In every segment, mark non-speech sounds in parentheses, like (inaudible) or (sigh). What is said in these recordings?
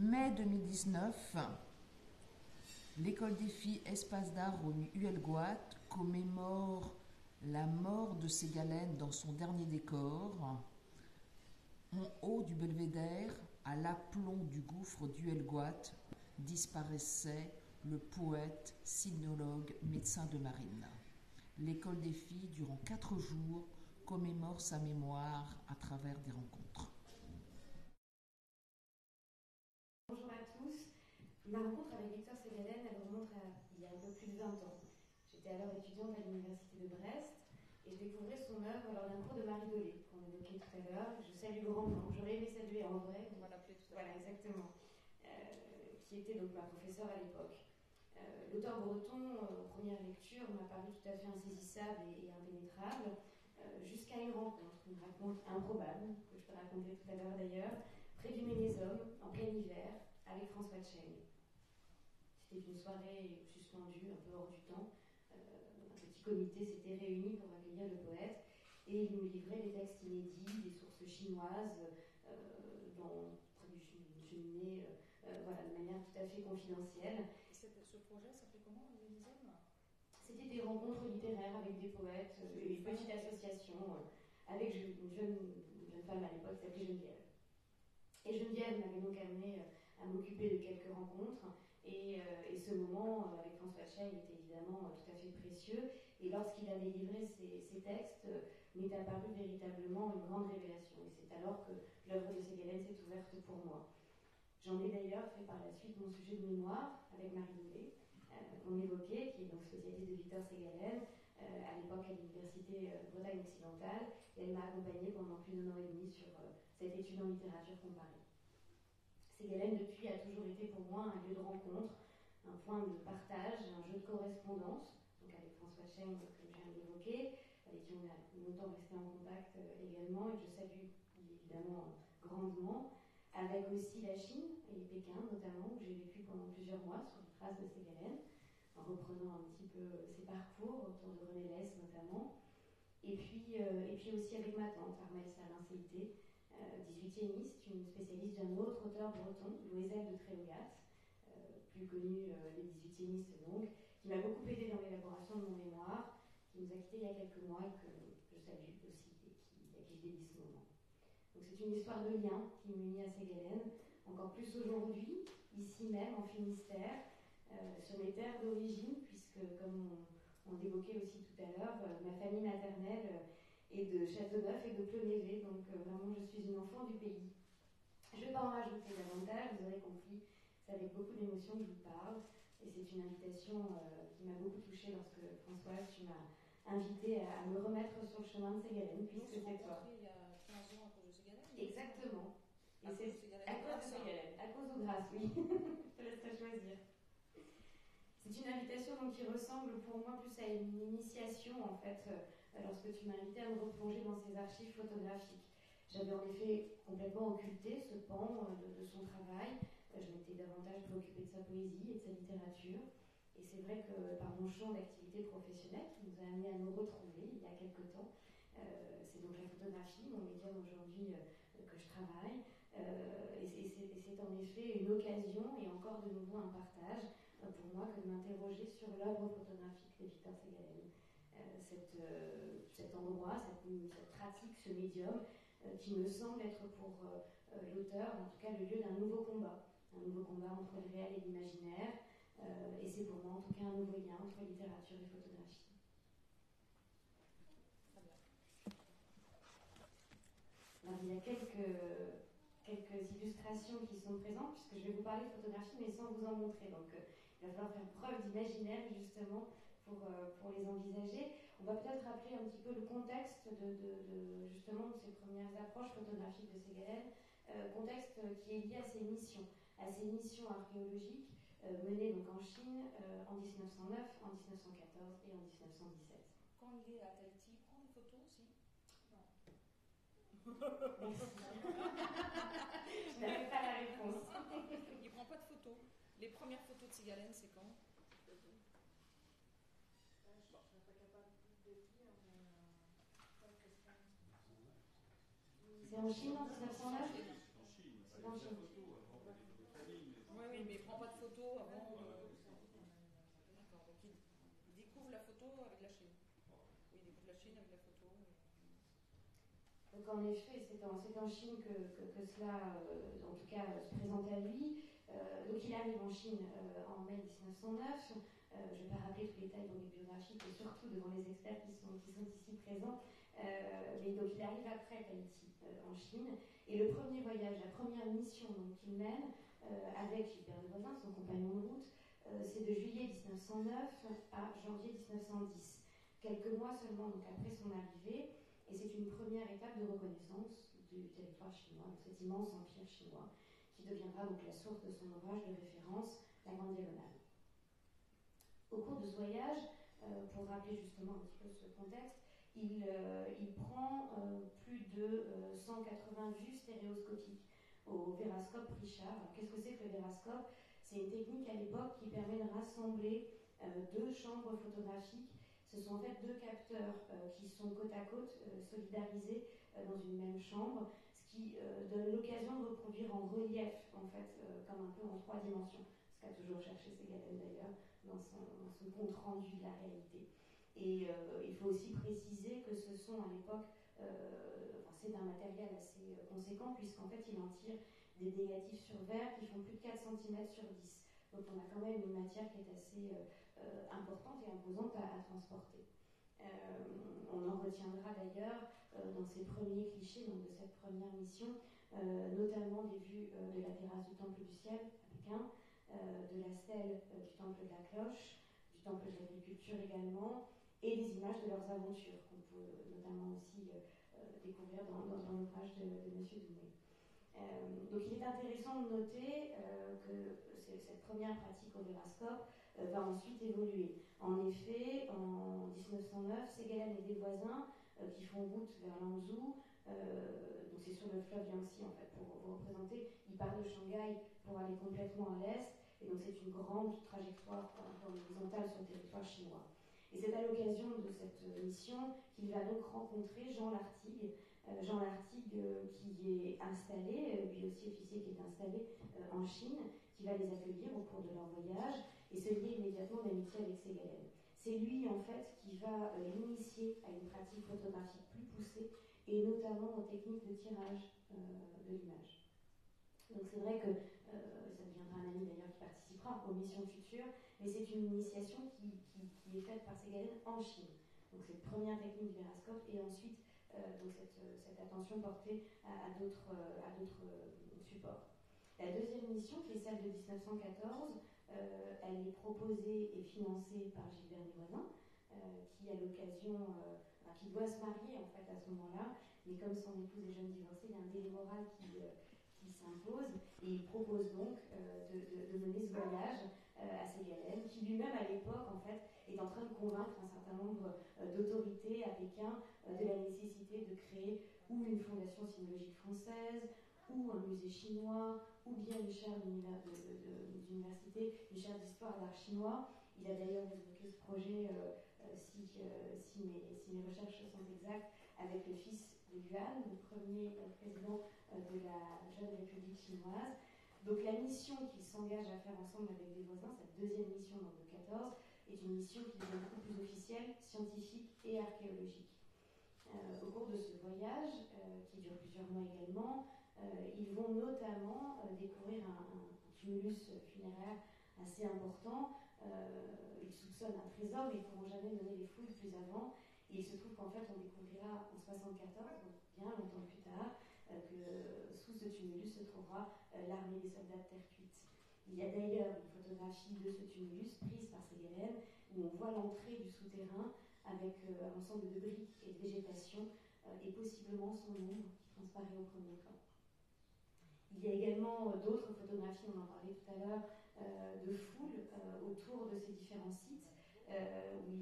Mai 2019, l'école des filles Espace d'art au Huelgoat commémore la mort de Ségalène dans son dernier décor. En haut du belvédère, à l'aplomb du gouffre d'Huelgoat, disparaissait le poète, sinologue, médecin de marine. L'école des filles, durant quatre jours, commémore sa mémoire à travers des rencontres. Bonjour à tous. Ma rencontre avec Victor Ségalène, elle remonte à il y a un peu plus de 20 ans. J'étais alors étudiante à l'université de Brest et je découvrais son œuvre lors d'un cours de Marie Dolé, qu'on évoquait tout à l'heure. Je salue grandement, j'aurais aimé saluer en vrai. On va l'appeler tout à l'heure. Voilà, exactement. Euh, qui était donc ma professeure à l'époque. Euh, L'auteur breton, euh, en première lecture, m'a paru tout à fait insaisissable et, et impénétrable, euh, jusqu'à une rencontre, une rencontre improbable, que je peux raconter tout à l'heure d'ailleurs, près du Ménésome, en plein hiver, avec François Cheng. C'était une soirée suspendue, un peu hors du temps. Euh, un petit comité s'était réuni pour accueillir le poète et il nous livrait des textes inédits, des sources chinoises, euh, dans, près du cheminée, euh, voilà, de manière tout à fait confidentielle. Et ce projet s'appelait comment, le Ménésome C'était des rencontres littéraires avec des poètes, euh, une petite association euh, avec une jeune, une jeune femme à l'époque qui s'appelait Geneviève. Et Geneviève m'avait donc amené euh, à m'occuper de quelques rencontres. Et, euh, ce moment euh, avec François Chey était évidemment euh, tout à fait précieux. Et lorsqu'il avait livré ses, textes, m'est apparu véritablement une grande révélation. Et c'est alors que l'œuvre de Ségalène s'est ouverte pour moi. J'en ai d'ailleurs fait par la suite mon sujet de mémoire avec Marie Doulet, euh, qu'on évoquait, qui est donc spécialiste de Victor Ségalène, euh, à l'époque à l'université Bretagne occidentale, et elle m'a accompagnée pendant plus d'un an et demi sur cette étude en littérature comparée. Ségalène, depuis, a toujours été pour moi un lieu de rencontre, un point de partage, un jeu de correspondance. Donc avec François Cheng, que je viens d'évoquer, avec qui on a longtemps resté en contact euh, également, et que je salue évidemment grandement. Avec aussi la Chine et Pékin notamment, où j'ai vécu pendant plusieurs mois sur les traces de Ségalène, en reprenant un petit peu euh, ses parcours autour de René Lesse notamment. Et puis, euh, et puis aussi avec ma tante, Armel Salin-Céité, 18e, c'est une spécialiste d'un autre auteur breton, Louisel de Tréogat, euh, plus connu euh, des 18e donc, qui m'a beaucoup aidé dans l'élaboration de mon mémoire, qui nous a quittés il y a quelques mois et que je salue aussi et qui a guidé dès ce moment. Donc c'est une histoire de lien qui m'unit à Ségalène, encore plus aujourd'hui, ici même en Finistère, euh, sur mes terres d'origine, puisque comme on, on l'évoquait aussi tout à l'heure, ma famille maternelle est de Châteauneuf et de Plonévé, donc euh, vraiment je suis une enfant du pays. Je ne vais pas en rajouter davantage, vous aurez compris, c'est avec beaucoup d'émotion que je vous parle, et c'est une invitation euh, qui m'a beaucoup touchée lorsque Françoise, tu m'as invité à, à me remettre sur le chemin de Ségalène, puisque c'est toi. il y a 15 ans à cause de Ségalène Exactement. Et À c'est cause de à cause de Ségalène, à cause ou grâce, oui. (laughs) Je te laisserai choisir. C'est une invitation donc, qui ressemble pour moi plus à une initiation en fait, euh, lorsque tu m'as invité à me replonger dans ces archives photographiques. J'avais en effet complètement occulté ce pan de, son travail. Euh, je m'étais davantage préoccupée de sa poésie et de sa littérature. Et c'est vrai que par mon champ d'activité professionnelle qui nous a amené à nous retrouver il y a quelque temps, euh, c'est donc la photographie, mon médium aujourd'hui euh, que je travaille. Et c'est- en effet une occasion et encore de nouveau un partage pour moi que de m'interroger sur l'œuvre photographique de Victor Ségalène. Euh, cet endroit, cette, pratique, ce médium, euh, qui me semble être pour euh, l'auteur, en tout cas, le lieu d'un nouveau combat. Un nouveau combat entre le réel et l'imaginaire. Et c'est pour moi, en tout cas, un nouveau lien entre littérature et photographie. Il y a quelques, illustrations qui sont présentes, puisque je vais vous parler de photographie, mais sans vous en montrer. Donc, il va falloir faire preuve d'imaginaire, justement, pour, euh, pour les envisager. On va peut-être rappeler un petit peu le contexte de, de- de, justement, de ces premières approches photographiques de Ségalène, euh, contexte qui est lié à ses missions, à ses missions archéologiques euh, menées donc en Chine euh, en 1909, en 1914 et en 1917. Quand il est à Tahiti, il prend des photos aussi? Merci. (laughs) je n'avais pas la réponse. Il prend pas de photos. Les premières photos de Ségalène, c'est quand? C'est en Chine en 1909 En Chine, C'est en Chine. photos avant, il était très photo avant. D'accord, donc il découvre la photo avec la Chine. Oui, il découvre la Chine avec la photo. Donc en effet, c'est en, en, Chine que, que, que cela, euh, en tout cas, se présente à lui. Euh, donc il arrive en Chine euh, en mai 1909. Euh, je ne vais pas rappeler tous les détails dans les biographiques et surtout devant les experts qui sont, qui sont ici présents. Mais donc il arrive après Tahiti en Chine. Et le premier voyage, la première mission qu'il mène avec Gilbert de Voisin, son compagnon de route, c'est de juillet 1909 à janvier 1910. Quelques mois seulement donc après son arrivée. Et c'est une première étape de reconnaissance du territoire chinois, de cet immense empire chinois qui deviendra donc la source de son ouvrage de référence, La Grande Diagonale. Au cours de ce voyage, euh, pour rappeler justement un petit peu ce contexte, il, euh, il prend euh, plus de 180 vues stéréoscopiques au vérascope Richard. Qu'est-ce que c'est que le vérascope? C'est une technique à l'époque qui permet de rassembler deux chambres photographiques. Ce sont en fait deux capteurs qui sont côte à côte, solidarisés dans une même chambre qui euh, donne l'occasion de reproduire en relief, en fait, euh, comme un peu en trois dimensions, ce qu'a toujours cherché Ségalène d'ailleurs dans son, compte rendu de la réalité. Et euh, il faut aussi préciser que ce sont à l'époque, enfin, c'est un matériel assez conséquent, puisqu'en fait il en tire des négatifs sur verre qui font plus de 4 cm sur 10. Donc on a quand même une matière qui est assez importante et imposante à transporter. Euh, on en retiendra d'ailleurs euh, dans ces premiers clichés donc de cette première mission, euh, notamment des vues de la terrasse du Temple du Ciel à de la stèle du Temple de la Cloche, du Temple de l'Agriculture également, et des images de leurs aventures qu'on peut notamment aussi découvrir dans, l'ouvrage de, de M. Doumet. donc il est intéressant de noter que cette première pratique au vérascope euh, va ensuite évoluer. En effet, en 1909, Ségalen et des voisins euh, qui font route vers Lanzhou, euh, donc c'est sur le fleuve Yangtze en fait, pour vous représenter, ils partent de Shanghai pour aller complètement à l'est, et donc c'est une grande trajectoire horizontale sur le territoire chinois. Et c'est à l'occasion de cette mission qu'il va donc rencontrer Jean Lartigue, Jean Lartigue qui est installé, lui aussi officier qui est installé en Chine, qui va les accueillir au cours de leur voyage et se lier immédiatement d'amitié avec Ségalène. C'est lui, en fait, qui va euh, l'initier à une pratique photographique plus poussée et notamment aux techniques de tirage euh, de l'image. Donc c'est vrai que euh, ça deviendra un ami d'ailleurs qui participera aux missions futures, mais c'est une initiation qui, est faite par Ségalène en Chine. Donc cette première technique du vérascope et ensuite donc cette, cette, attention portée à, d'autres supports. La deuxième mission, qui est celle de 1914, euh, elle est proposée et financée par Gilbert Desvoisins, euh, qui a l'occasion, euh, qui doit se marier en fait à ce moment-là, mais comme son épouse est jeune divorcée, il y a un délai moral qui, s'impose et il propose donc de, mener ce voyage à Ségalène, qui lui-même à l'époque en fait est en train de convaincre un certain nombre d'autorités à Pékin de la nécessité de créer ou une fondation sinologique française, ou un musée chinois, ou bien une chaire d'université, une chaire d'histoire d'art chinois. Il a d'ailleurs évoqué ce projet, euh, euh, euh, si, mes, si, mes, recherches sont exactes, avec le fils de Yuan, le premier président de la jeune République chinoise. Donc la mission qu'il s'engage à faire ensemble avec des voisins, cette deuxième mission donc de 14, est une mission qui devient beaucoup plus officielle, scientifique et archéologique. au cours de ce voyage, qui dure plusieurs mois également, euh, ils vont notamment euh, découvrir un, tumulus funéraire assez important. Euh, ils soupçonnent un trésor, mais ils ne pourront jamais mener les fouilles plus avant. Et il se trouve qu'en fait, on découvrira en 74, bien longtemps plus tard, que sous ce tumulus se trouvera l'armée des soldats de terre cuite. Il y a d'ailleurs une photographie de ce tumulus prise par Ségalen où on voit l'entrée du souterrain avec un ensemble de briques et de végétation et possiblement son ombre qui transparaît au premier plan. Il y a également euh, d'autres photographies, on en parlait tout à l'heure, euh, de foules euh, autour de ces différents sites. où,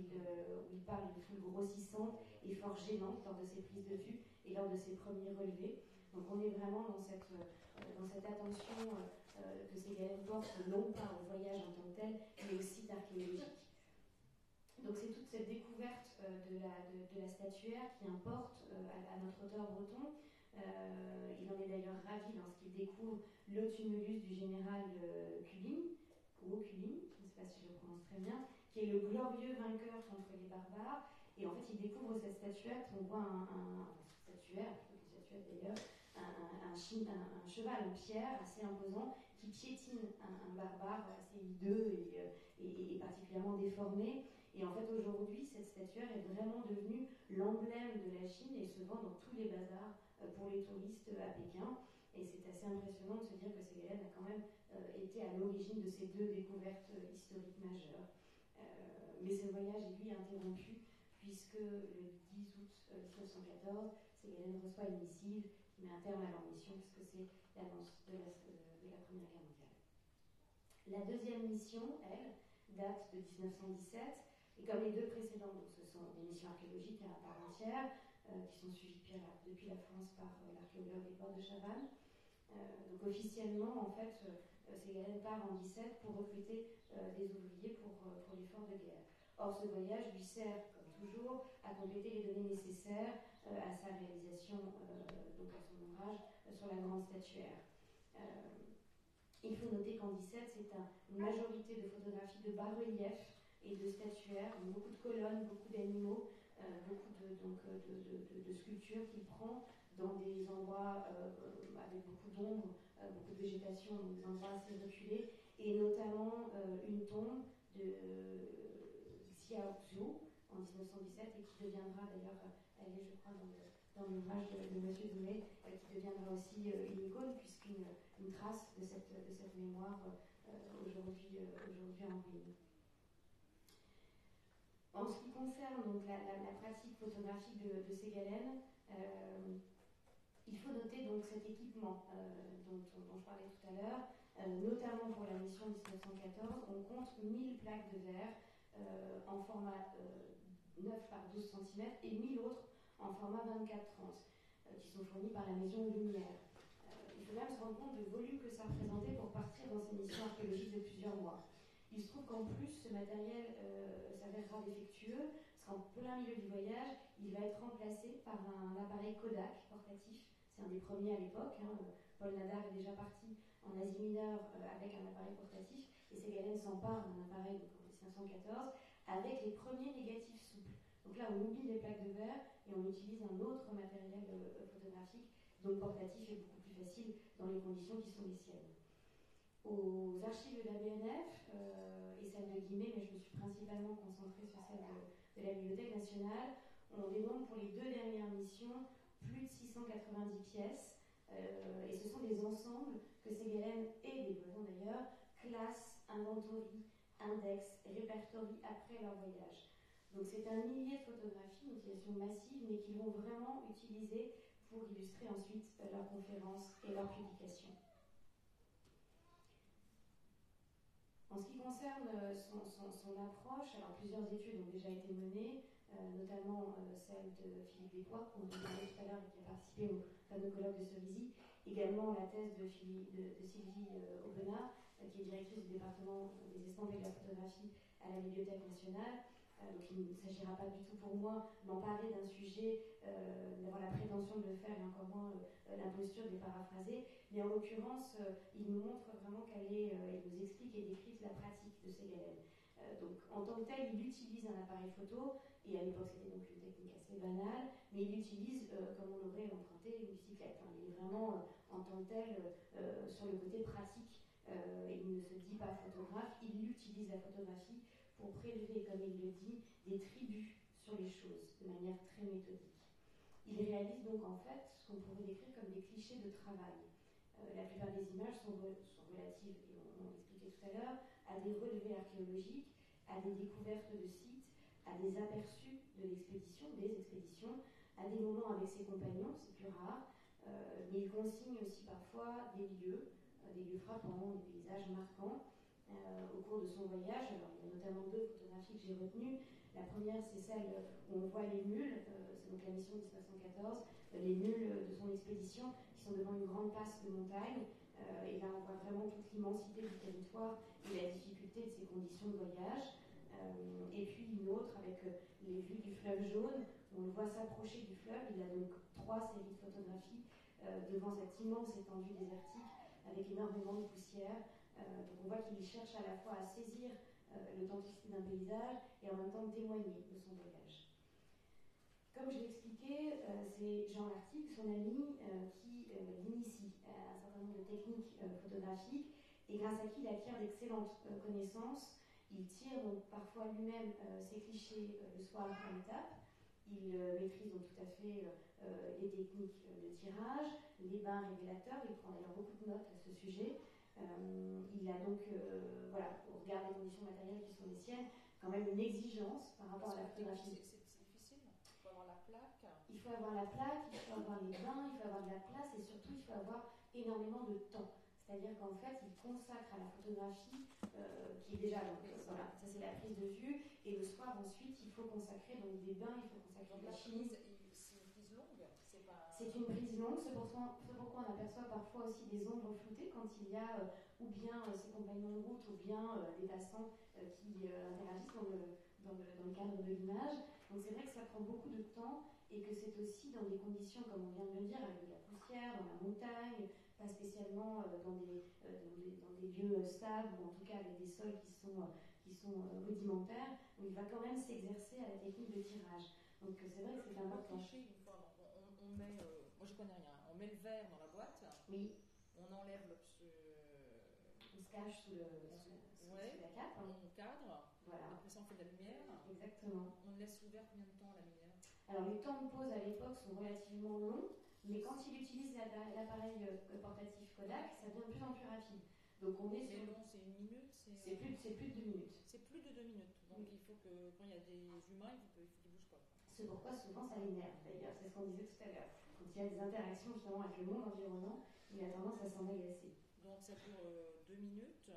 il, parle de foules grossissantes et fort gênantes lors de ses prises de vue et lors de ses premiers relevés. Donc on est vraiment dans cette, dans cette attention que ces galères portent, non pas au voyage en tant que tel, mais aussi d'archéologique. Donc c'est toute cette découverte de, la, de, la, statuaire qui importe à, notre auteur breton, euh, il en est d'ailleurs ravi lorsqu'il découvre le tumulus du général euh, Culling, ou glorieux vainqueur contre les barbares. Et en fait, il découvre cette statuette. On voit un statuaire, plutôt qu'une statuette d'ailleurs, un, un, cheval en pierre assez imposant qui piétine un, barbare assez hideux et, et, et, particulièrement déformé. Et en fait, aujourd'hui, cette statuaire est vraiment devenue l'emblème de la Chine et se vend dans tous les bazars pour les touristes à Pékin. Et c'est assez impressionnant de se dire que Ségalen a quand même euh, été à l'origine de ces deux découvertes euh, historiques majeures. Euh, mais ce voyage est lui interrompu puisque le 10 août 1914, Ségalen reçoit une missive qui met un terme à leur mission puisque c'est l'annonce de la, de la Première Guerre mondiale. La deuxième mission, elle, date de 1917 et comme les deux précédentes, ce sont des missions archéologiques à part entière, qui sont suivies depuis la France par l'archéologue Edouard de Chavannes. Euh, donc officiellement, en fait, euh, Ségalen part en 17 pour recruter euh, des ouvriers pour, pour l'effort de guerre. Or, ce voyage lui sert, comme toujours, à compléter les données nécessaires à sa réalisation, donc à son ouvrage sur la grande statuaire. il faut noter qu'en 17, c'est une majorité de photographies de bas-reliefs et de statuaires, beaucoup de colonnes, beaucoup d'animaux, beaucoup de, donc, de, sculptures qu'il prend dans des endroits euh, avec beaucoup d'ombre, euh, beaucoup de végétation, des endroits assez reculés, et notamment euh, une tombe de Xiao Zhu en 1917 et qui deviendra d'ailleurs, elle est je crois dans l'ouvrage de, M. Zoumé, qui deviendra aussi une icône puisqu'une une trace de cette, mémoire aujourd'hui en ruine. En ce qui concerne donc, la, pratique photographique de, de Ségalen, euh, il faut noter donc cet équipement euh, dont, je parlais tout à l'heure, euh, notamment pour la mission 1914, on compte 1000 plaques de verre euh, en format 9 par 12 cm et 1000 autres en format 24-30 qui sont fournis par la maison Lumière. il faut même se rendre compte du volume que ça représentait pour partir dans ces missions archéologiques de plusieurs mois. Il se trouve qu'en plus, ce matériel s'avérera défectueux, parce qu'en plein milieu du voyage, il va être remplacé par un appareil Kodak portatif c'est un des premiers à l'époque. Hein. Paul Nadar est déjà parti en Asie mineure euh, avec un appareil portatif et Ségalen s'empare d'un appareil donc, en 1914 avec les premiers négatifs souples. Donc là, on oublie les plaques de verre et on utilise un autre matériel euh, photographique dont le portatif est beaucoup plus facile dans les conditions qui sont les siennes. Aux archives de la BNF euh, et celles de Guimet, mais je me suis principalement concentrée sur celle de, la Bibliothèque nationale, on dénombre pour les deux dernières missions plus de 690 pièces. Euh, et ce sont des ensembles que Ségalen et les voisins d'ailleurs classent, inventorient, indexent, répertorient après leur voyage. Donc c'est un millier de photographies, une utilisation massive, mais qu'ils vont vraiment utiliser pour illustrer ensuite leurs conférences et leurs publications. En ce qui concerne euh, son, approche, alors plusieurs études ont déjà été menées. Euh, notamment euh, celle de Philippe Despois, dont on parlait tout à l'heure et qui a participé au fameux colloque de Cerisy, également la thèse de, Sylvie euh, Aubenas, qui est directrice du département des estampes et de la photographie à la Bibliothèque nationale. donc il ne s'agira pas du tout pour moi d'en parler d'un sujet, d'avoir la prétention de le faire et encore moins l'imposture de les paraphraser, mais en l'occurrence, il nous montre vraiment qu'elle est, il nous explique et décrit la pratique de ces galères. Donc en tant que tel, il utilise un appareil photo et à l'époque, c'était donc une technique assez banale, mais il utilise, euh, comme on aurait emprunté une bicyclette. Hein. Il est vraiment, euh, en tant que tel, euh, sur le côté pratique. il ne se dit pas photographe, il utilise la photographie pour prélever, comme il le dit, des tribus sur les choses, de manière très méthodique. Il réalise donc en fait ce qu'on pourrait décrire comme des clichés de travail. la plupart des images sont, sont relatives, et on, on l'expliquait tout à l'heure, à des relevés archéologiques, à des découvertes de sites à des aperçus de l'expédition, des expéditions, à des moments avec ses compagnons, c'est plus rare, euh, mais il consigne aussi parfois des lieux, euh, des lieux frappants, des paysages marquants euh, au cours de son voyage. Alors, il y a notamment deux photographies que j'ai retenues. La première, c'est celle où on voit les mules, c'est donc la mission de 1914, les mules de son expédition qui sont devant une grande passe de montagne. Et là, on voit vraiment toute l'immensité du territoire et la difficulté de ses conditions de voyage. Euh, et puis une autre avec euh, les vues du fleuve jaune. On le voit s'approcher du fleuve. Il a donc trois séries de photographies euh, devant cette immense étendue désertique avec énormément de poussière. donc on voit qu'il cherche à la fois à saisir l'authenticité d'un paysage et en même temps témoigner de son voyage. Comme je l'ai expliqué, c'est Jean Lartigue, son ami, qui l'initie à un certain nombre de techniques photographiques et grâce à qui il acquiert d'excellentes connaissances. Il tire donc parfois lui-même ses clichés le soir à l'étape. Il maîtrise donc tout à fait les techniques de tirage, les bains révélateurs. Il prend d'ailleurs beaucoup de notes à ce sujet. Euh, il a donc, euh, voilà, au regard des conditions matérielles qui sont les siennes, quand même une exigence par rapport à la photographie. C'est difficile, il faut avoir la plaque. Il faut avoir la plaque, il faut avoir les bains, il faut avoir de la place et surtout il faut avoir énormément de temps. C'est-à-dire qu'en fait, il consacre à la photographie, euh, qui est déjà, donc, voilà, ça c'est la prise de vue, et le soir ensuite, il faut consacrer donc des bains, il faut consacrer de la chimie. C'est une prise longue, c'est pourquoi, pourquoi, on aperçoit parfois aussi des ombres floutées quand il y a euh, ou bien euh, ses compagnons de route ou bien des passants qui interagissent dans le, dans, le, dans le, cadre de l'image. Donc c'est vrai que ça prend beaucoup de temps et que c'est aussi dans des conditions, comme on vient de le dire, avec de la poussière, dans la montagne, pas spécialement dans des, dans des, dans des lieux stables ou en tout cas avec des sols qui sont, qui sont rudimentaires, où il va quand même s'exercer à la technique de tirage. Donc c'est vrai que c'est important on met, euh, moi je connais rien, on met le verre dans la boîte. Oui. On enlève le. on se cache sous, le, sous, la cape. On cadre. Voilà. Après ça, on fait de la lumière. Exactement. On laisse ouvert combien de temps la lumière? Alors les temps de pause à l'époque sont relativement longs, mais quand il utilise l'appareil euh, portatif Kodak, ça devient de plus en plus rapide. Donc on est sur. long, c'est une minute C'est plus, plus de deux minutes. C'est plus de deux minutes. Donc il faut que quand il y a des humains, il faut qu'ils bougent pas. C'est pourquoi souvent ça l'énerve d'ailleurs, c'est ce qu'on disait tout à l'heure. Quand il y a des interactions justement avec le monde environnant, il a tendance à s'en agacer. Donc ça dure euh, deux minutes.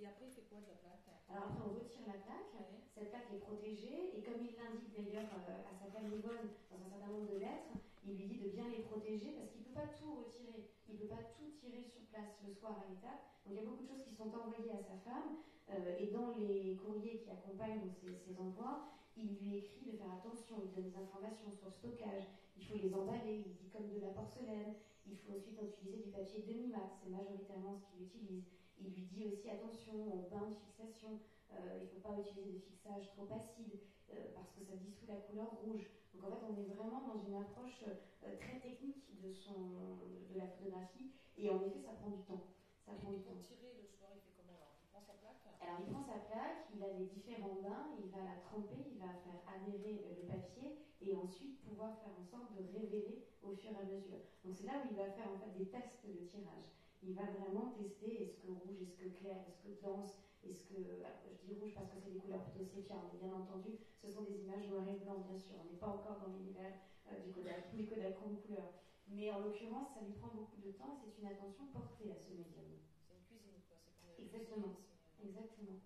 Et après, il fait quoi de la plaque? Alors après, on retire la plaque. Cette plaque est protégée. Et comme il l'indique d'ailleurs euh, à sa femme Yvonne dans un certain nombre de lettres, il lui dit de bien les protéger parce qu'il ne peut pas tout retirer. Il ne peut pas tout tirer sur place le soir à l'étape. Donc il y a beaucoup de choses qui sont envoyées à sa femme. Euh, et dans les courriers qui accompagnent ces, ces envois, il lui écrit de faire attention, il donne des informations sur le stockage, il faut les emballer, il dit comme de la porcelaine, il faut ensuite utiliser du papier demi-mat, c'est majoritairement ce qu'il utilise. Il lui dit aussi attention au bain de fixation, euh, il ne faut pas utiliser des fixages trop acides euh, parce que ça dissout la couleur rouge. Donc en fait, on est vraiment dans une approche euh, très technique de, son, de la photographie et en effet, ça prend du temps. Ça prend du temps. Tirer le soir, il fait comment alors? Il prend sa plaque? Alors il prend sa plaque, il a les différents bains, il va la tremper, il va faire adhérer le papier et ensuite pouvoir faire en sorte de révéler au fur et à mesure. Donc c'est là où il va faire en fait des tests de tirage. Il va vraiment tester est-ce que rouge, est-ce que clair, est-ce que dense, est-ce que. je dis rouge parce que c'est des couleurs plutôt sépias, mais bien entendu, ce sont des images noir et blanc, bien sûr. On n'est pas encore dans l'univers euh, du Kodak, du Kodak en couleur. Mais en l'occurrence, ça lui prend beaucoup de temps et c'est une attention portée à ce médium. C'est une cuisine, quoi. Exactement. Exactement.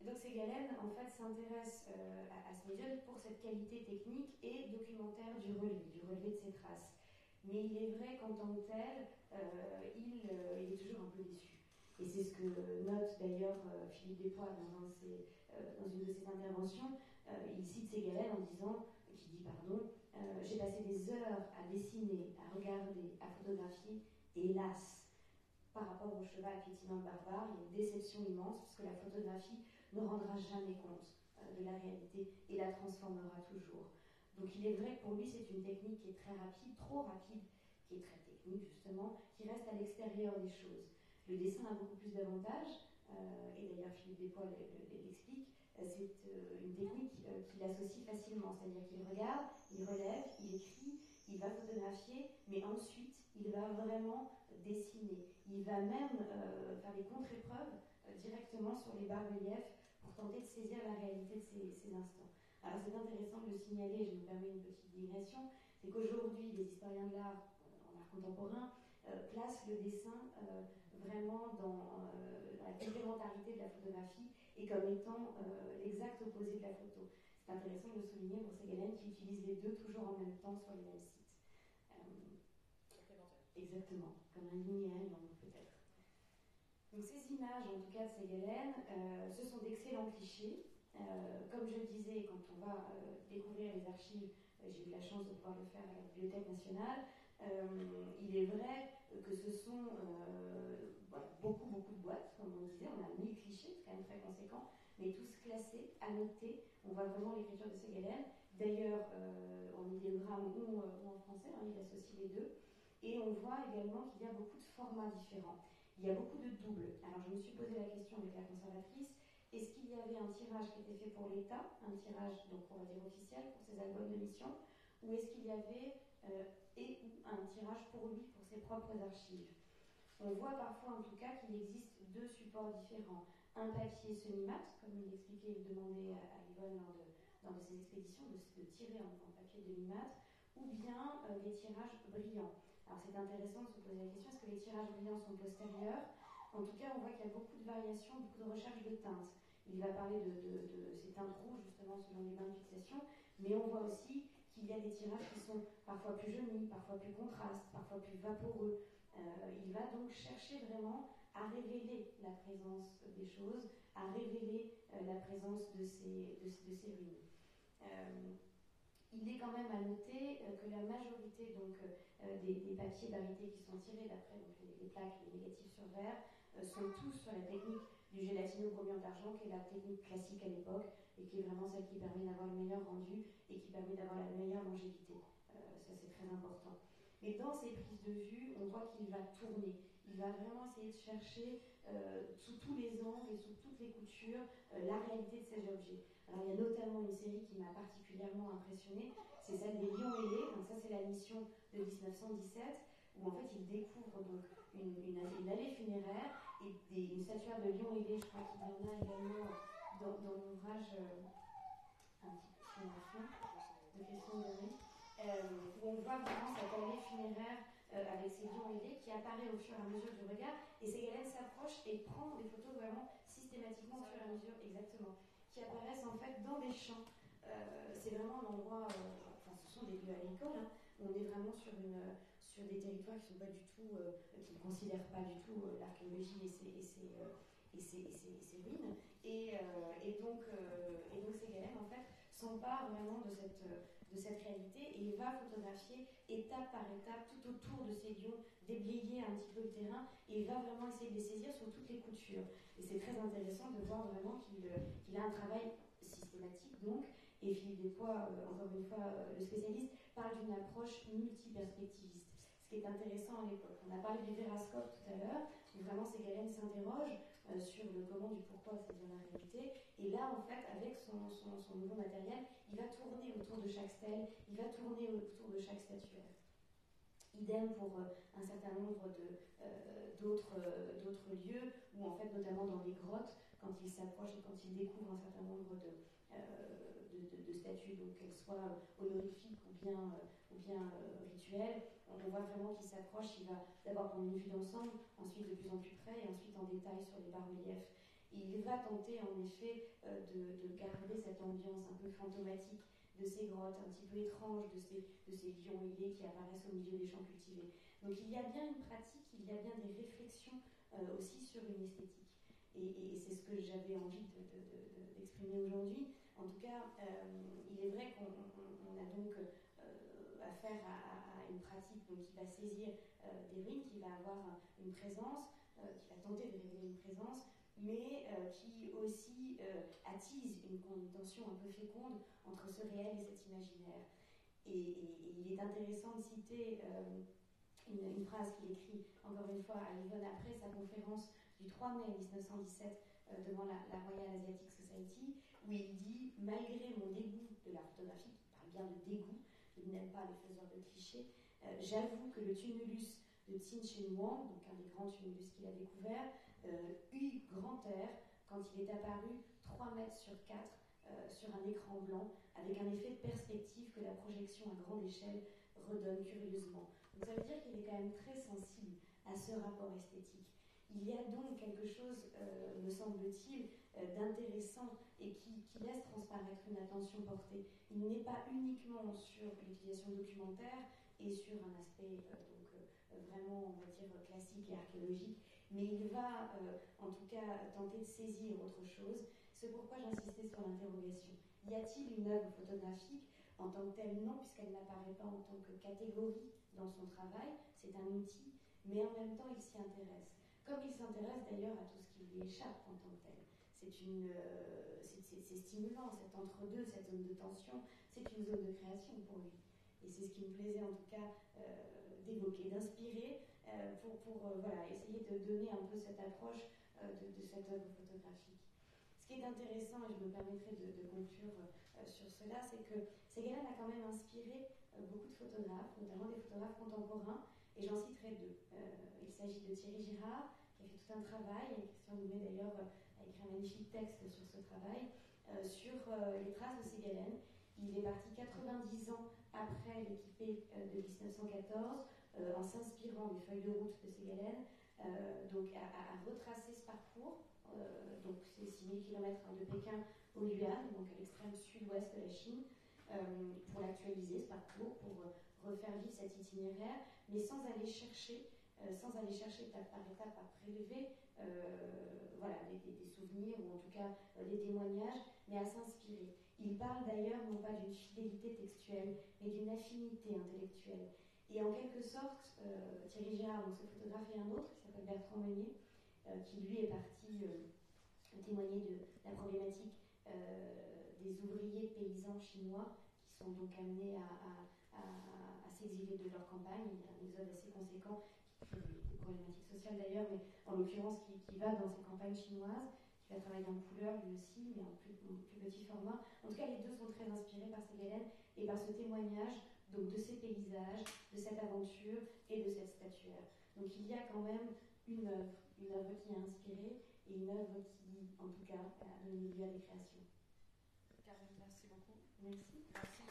donc ces galènes, en fait, s'intéressent euh, à, ce médium pour cette qualité technique et documentaire du relevé, du relevé de ses traces. Mais il est vrai qu'en tant que tel, euh, il, euh, il, est toujours un peu déçu. Et c'est ce que note d'ailleurs Philippe Despois dans, une de ses interventions. il cite ces galènes en disant, qui dit pardon, j'ai passé des heures à dessiner, à regarder, à photographier, hélas, par rapport au cheval piétinant barbare, il y a une déception immense puisque la photographie ne rendra jamais compte euh, de la réalité et la transformera toujours. Donc il est vrai que pour lui c'est une technique qui est très rapide, trop rapide, qui est très technique justement, qui reste à l'extérieur des choses. Le dessin a beaucoup plus d'avantages, euh, et d'ailleurs Philippe Despois l'explique, euh, c'est une technique qu'il associe facilement, c'est-à-dire qu'il regarde, il relève, il écrit, il va photographier, mais ensuite il va vraiment dessiner. Il va même euh, faire des contre-épreuves euh, directement sur les bas-reliefs pour tenter de saisir la réalité de ces, instants. Alors c'est intéressant de le signaler, je me permets une petite digression, c'est qu'aujourd'hui les historiens de l'art, euh, en art contemporain, placent le dessin vraiment dans, la complémentarité de la photographie et comme étant l'exact opposé de la photo. C'est intéressant de le souligner pour ces galènes qui utilisent les deux toujours en même temps sur les mêmes sites. Exactement, comme un yin et un peut-être. Donc ces images, en tout cas de ces galènes, euh, ce sont d'excellents clichés. Euh, comme je le disais, quand on va euh, découvrir les archives, j'ai eu la chance de pouvoir le faire à la Bibliothèque nationale, il est vrai que ce sont beaucoup, beaucoup de boîtes, comme on disait, on a 1000 clichés, c'est quand même très conséquent, mais tous classés, annotés. On voit vraiment l'écriture de Ségalène. D'ailleurs, euh, en idéogramme ou, ou, en français, hein, il associe les deux. Et on voit également qu'il y a beaucoup de formats différents. Il y a beaucoup de doubles. Alors je me suis posé la question avec la conservatrice, est-ce qu'il y avait un tirage qui était fait pour l'État, un tirage, donc on va dire officiel, pour ses albums de mission, ou est-ce qu'il y avait euh, un tirage pour lui, pour ses propres archives? On voit parfois en tout cas qu'il existe deux supports différents. Un papier semi-mat, comme il expliquait, il demandait à, Yvonne lors de, de ses expéditions de, tirer en, papier demi-mat, ou bien euh, les tirages brillants. Alors c'est intéressant de se poser la question, est-ce que les tirages brillants sont postérieurs? En tout cas, on voit qu'il y a beaucoup de variations, beaucoup de recherches de teintes. Il va parler de, de, ces teintes rouges, justement, selon les bains de fixation, mais on voit aussi qu'il y a des tirages qui sont parfois plus jaunis, parfois plus contrastes, parfois plus vaporeux. Euh, il va donc chercher vraiment à révéler la présence des choses, à révéler euh, la présence de ces, de, ruines. Euh, il est quand même à noter que la majorité donc, des, papiers d'arrêté qui sont tirés d'après les, plaques, les négatifs sur verre, sont tous sur la technique du gélatino-bromure d'argent, qui est la technique classique à l'époque, et qui est vraiment celle qui permet d'avoir le meilleur rendu et qui permet d'avoir la meilleure longévité. Euh, ça, c'est très important. Et dans ces prises de vue, on voit qu'il va tourner. Il va vraiment essayer de chercher euh, sous tous les angles et sous toutes les coutures euh, la réalité de ces objets. Alors, il y a notamment une série qui m'a particulièrement impressionnée, c'est celle des lions ailés. Donc, ça, c'est la mission de 1917 où en fait il découvre donc une, allée funéraire et une statuaire de lion ailé, je crois qu'il y en a également dans, l'ouvrage euh, un petit peu en fond, de questions de euh, où on voit vraiment cette allée funéraire euh, avec ses lions ailés qui apparaît au fur et à mesure du regard, et Ségalène s'approche et prend des photos vraiment systématiquement au fur et à mesure, exactement, qui apparaissent en fait dans des champs. Euh, c'est vraiment un endroit, enfin ce sont des lieux agricoles, hein, on est vraiment sur, une, sur des territoires qui ne sont pas du tout, qui ne considèrent pas du tout l'archéologie et ses, et ses, et ruines. Et, donc, et donc en fait, s'empare vraiment de cette, de cette réalité et va photographier étape par étape tout autour de ces lions, déblayer un petit peu le terrain et va vraiment essayer de les saisir sur toutes les coutures. Et c'est très intéressant de voir vraiment qu'il a un travail systématique donc, et Philippe Despois, euh, encore une fois euh, le spécialiste, parle d'une approche multiperspectiviste. Qui est intéressant à l'époque. On a parlé du vérascope tout à l'heure, où vraiment Ségalène s'interroge euh, sur le comment du pourquoi, c'est-à-dire la réalité. Et là, en fait, avec son, son, nouveau matériel, il va tourner autour de chaque stèle, il va tourner autour de chaque statuaire. Idem pour euh, un certain nombre euh, d'autres d'autres lieux, où en fait, notamment dans les grottes, quand il s'approche et quand il découvre un certain nombre de, de, de, statues, qu'elles soient honorifiques ou bien, ou bien rituelles, on voit vraiment qu'il s'approche, il va d'abord prendre une vue d'ensemble, ensuite de plus en plus près, et ensuite en détail sur les bas-reliefs. il va tenter en effet euh, de, garder cette ambiance un peu fantomatique de ces grottes, un petit peu étranges, de ces, de ces lions ailés qui apparaissent au milieu des champs cultivés. Donc il y a bien une pratique, il y a bien des réflexions euh, aussi sur une esthétique. Et, c'est ce que j'avais envie d'exprimer aujourd'hui. En tout cas, euh, il est vrai qu'on a donc à, une pratique donc, qui va saisir euh, des ruines, qui va avoir une présence, euh, qui va tenter de révéler une présence, mais euh, qui aussi attise une, tension un peu féconde entre ce réel et cet imaginaire. Et, il est intéressant de citer une, phrase qu'il écrit encore une fois à Yvonne après sa conférence du 3 mai 1917 devant la, la, Royal Asiatic Society, où il dit Malgré mon dégoût de la photographie, il parle bien de dégoût, il n'aime pas les faiseurs de clichés, euh, j'avoue que le tumulus de Tin Shin Wang, donc un des grands tumulus qu'il a découvert, euh, eut grand air quand il est apparu 3 mètres sur 4 euh, sur un écran blanc, avec un effet de perspective que la projection à grande échelle redonne curieusement. Donc ça veut dire qu'il est quand même très sensible à ce rapport esthétique. Il y a donc quelque chose, me semble-t-il, d'intéressant et qui, laisse transparaître une attention portée. Il n'est pas uniquement sur l'utilisation documentaire, et sur un aspect euh, donc, euh, vraiment, on va dire, classique et archéologique, mais il va euh, en tout cas tenter de saisir autre chose. C'est pourquoi j'insistais sur l'interrogation. Y a-t-il une œuvre photographique en tant que telle? Non, puisqu'elle n'apparaît pas en tant que catégorie dans son travail, c'est un outil, mais en même temps il s'y intéresse. Comme il s'intéresse d'ailleurs à tout ce qui lui échappe en tant que tel. C'est une, euh, c'est stimulant, cet entre-deux, cette zone de tension, c'est une zone de création pour lui. Et c'est ce qui me plaisait en tout cas euh, d'évoquer, d'inspirer euh, pour, pour voilà, essayer de donner un peu cette approche de, cette œuvre photographique. Ce qui est intéressant, et je me permettrai de, de conclure sur cela, c'est que Ségalène a quand même inspiré beaucoup de photographes, notamment des photographes contemporains, et j'en citerai deux. il s'agit de Thierry Girard, qui a fait tout un travail, et Christian Doumet d'ailleurs a écrit un magnifique texte sur ce travail, euh, sur euh, les traces de Ségalène. Il est parti 90 ans après l'équipée euh, de 1914, en s'inspirant des feuilles de route de Ségalène, donc à, retracer ce parcours. donc c'est 6000 km de Pékin au Yuan, donc à l'extrême sud-ouest de la Chine, pour l'actualiser ce parcours, pour refaire vivre cet itinéraire, mais sans aller chercher sans aller chercher étape par étape à prélever voilà, des, souvenirs ou en tout cas des témoignages, mais à s'inspirer. Il parle d'ailleurs non pas d'une fidélité textuelle, mais d'une affinité intellectuelle. Et en quelque sorte, euh, Thierry Gérard, donc ce photographe et un autre, qui s'appelle Bertrand Meunier, euh, qui lui est parti euh, témoigner de la problématique des ouvriers paysans chinois qui sont donc amenés à, à, s'exiler de leur campagne. Il y a un exode assez conséquent qui fait des, problématiques sociales d'ailleurs, mais en l'occurrence qui, qui, va dans ces campagnes chinoises qui va travailler en couleur lui aussi, mais en plus, petit format. En tout cas, les deux sont très inspirés par Ségalène et par ce témoignage donc, de ces paysages, de cette aventure et de cette statuaire. Donc il y a quand même une œuvre, une œuvre qui a inspiré et une œuvre qui, en tout cas, a donné lieu à des créations. Karine, merci beaucoup. Merci. merci.